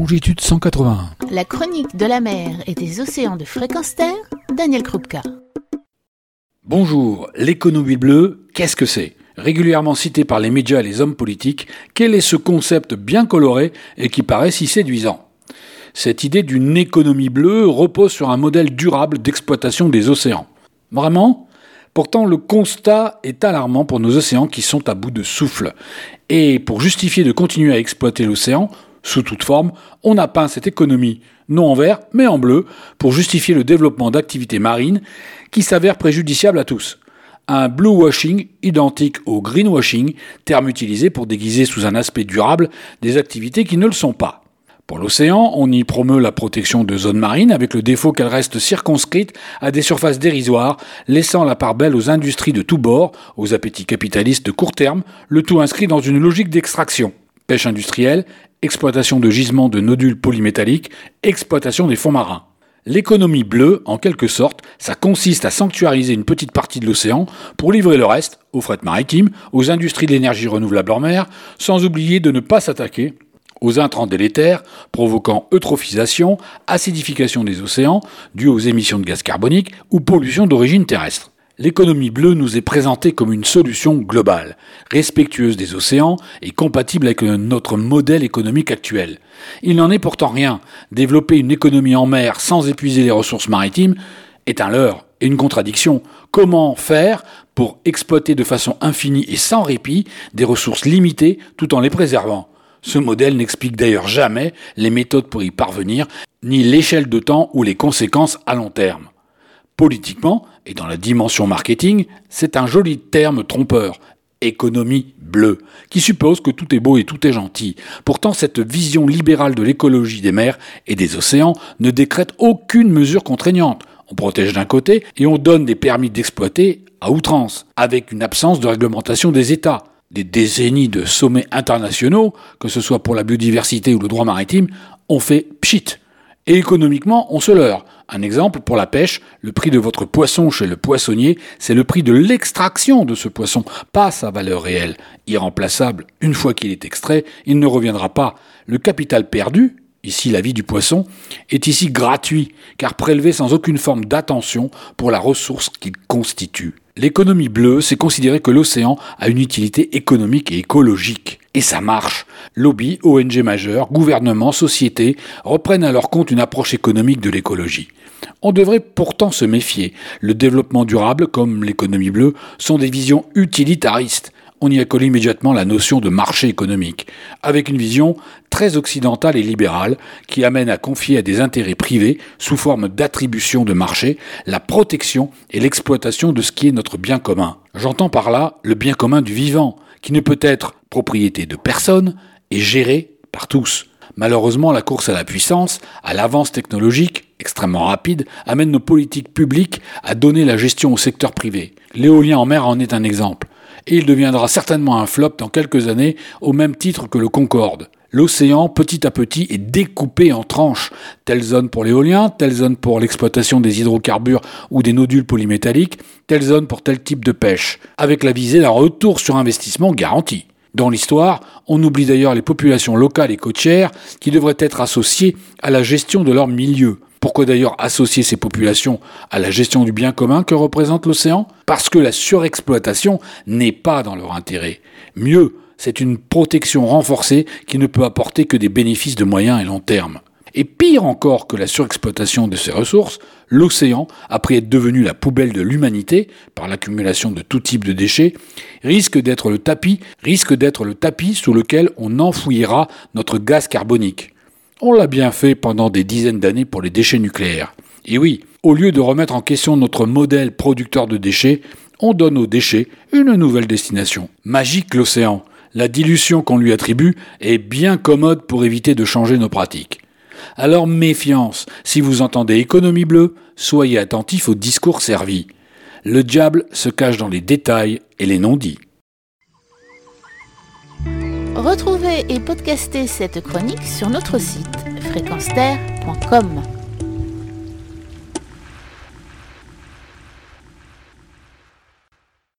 longitude 181. La chronique de la mer et des océans de fréquence terre, Daniel Krupka. Bonjour, l'économie bleue, qu'est-ce que c'est? Régulièrement cité par les médias et les hommes politiques, quel est ce concept bien coloré et qui paraît si séduisant? Cette idée d'une économie bleue repose sur un modèle durable d'exploitation des océans. Vraiment? Pourtant, le constat est alarmant pour nos océans qui sont à bout de souffle. Et pour justifier de continuer à exploiter l'océan, sous toute forme, on a peint cette économie, non en vert, mais en bleu, pour justifier le développement d'activités marines qui s'avèrent préjudiciables à tous. Un blue washing identique au greenwashing, terme utilisé pour déguiser sous un aspect durable des activités qui ne le sont pas. Pour l'océan, on y promeut la protection de zones marines avec le défaut qu'elles restent circonscrites à des surfaces dérisoires, laissant la part belle aux industries de tous bords, aux appétits capitalistes de court terme, le tout inscrit dans une logique d'extraction. Pêche industrielle, exploitation de gisements de nodules polymétalliques, exploitation des fonds marins. L'économie bleue, en quelque sorte, ça consiste à sanctuariser une petite partie de l'océan pour livrer le reste aux fret maritimes, aux industries de l'énergie renouvelable en mer, sans oublier de ne pas s'attaquer aux intrants délétères, provoquant eutrophisation, acidification des océans, due aux émissions de gaz carbonique ou pollution d'origine terrestre. L'économie bleue nous est présentée comme une solution globale, respectueuse des océans et compatible avec notre modèle économique actuel. Il n'en est pourtant rien. Développer une économie en mer sans épuiser les ressources maritimes est un leurre et une contradiction. Comment faire pour exploiter de façon infinie et sans répit des ressources limitées tout en les préservant? Ce modèle n'explique d'ailleurs jamais les méthodes pour y parvenir, ni l'échelle de temps ou les conséquences à long terme. Politiquement, et dans la dimension marketing, c'est un joli terme trompeur, économie bleue, qui suppose que tout est beau et tout est gentil. Pourtant, cette vision libérale de l'écologie des mers et des océans ne décrète aucune mesure contraignante. On protège d'un côté et on donne des permis d'exploiter à outrance, avec une absence de réglementation des États des décennies de sommets internationaux, que ce soit pour la biodiversité ou le droit maritime, ont fait pchit. Et économiquement, on se leurre. Un exemple, pour la pêche, le prix de votre poisson chez le poissonnier, c'est le prix de l'extraction de ce poisson, pas sa valeur réelle. Irremplaçable, une fois qu'il est extrait, il ne reviendra pas. Le capital perdu, ici la vie du poisson, est ici gratuit, car prélevé sans aucune forme d'attention pour la ressource qu'il constitue. L'économie bleue, c'est considérer que l'océan a une utilité économique et écologique. Et ça marche. Lobby, ONG majeurs, gouvernements, sociétés reprennent à leur compte une approche économique de l'écologie. On devrait pourtant se méfier. Le développement durable, comme l'économie bleue, sont des visions utilitaristes on y accole immédiatement la notion de marché économique, avec une vision très occidentale et libérale qui amène à confier à des intérêts privés, sous forme d'attribution de marché, la protection et l'exploitation de ce qui est notre bien commun. J'entends par là le bien commun du vivant, qui ne peut être propriété de personne et géré par tous. Malheureusement, la course à la puissance, à l'avance technologique, extrêmement rapide, amène nos politiques publiques à donner la gestion au secteur privé. L'éolien en mer en est un exemple et il deviendra certainement un flop dans quelques années au même titre que le Concorde. L'océan, petit à petit, est découpé en tranches. Telle zone pour l'éolien, telle zone pour l'exploitation des hydrocarbures ou des nodules polymétalliques, telle zone pour tel type de pêche, avec la visée d'un retour sur investissement garanti. Dans l'histoire, on oublie d'ailleurs les populations locales et côtières qui devraient être associées à la gestion de leur milieu. Pourquoi d'ailleurs associer ces populations à la gestion du bien commun que représente l'océan? Parce que la surexploitation n'est pas dans leur intérêt. Mieux, c'est une protection renforcée qui ne peut apporter que des bénéfices de moyen et long terme. Et pire encore que la surexploitation de ces ressources, l'océan, après être devenu la poubelle de l'humanité par l'accumulation de tout type de déchets, risque d'être le tapis, risque d'être le tapis sous lequel on enfouira notre gaz carbonique. On l'a bien fait pendant des dizaines d'années pour les déchets nucléaires. Et oui, au lieu de remettre en question notre modèle producteur de déchets, on donne aux déchets une nouvelle destination. Magique l'océan. La dilution qu'on lui attribue est bien commode pour éviter de changer nos pratiques. Alors méfiance, si vous entendez économie bleue, soyez attentif au discours servi. Le diable se cache dans les détails et les non-dits. Retrouvez et podcastez cette chronique sur notre site fréquence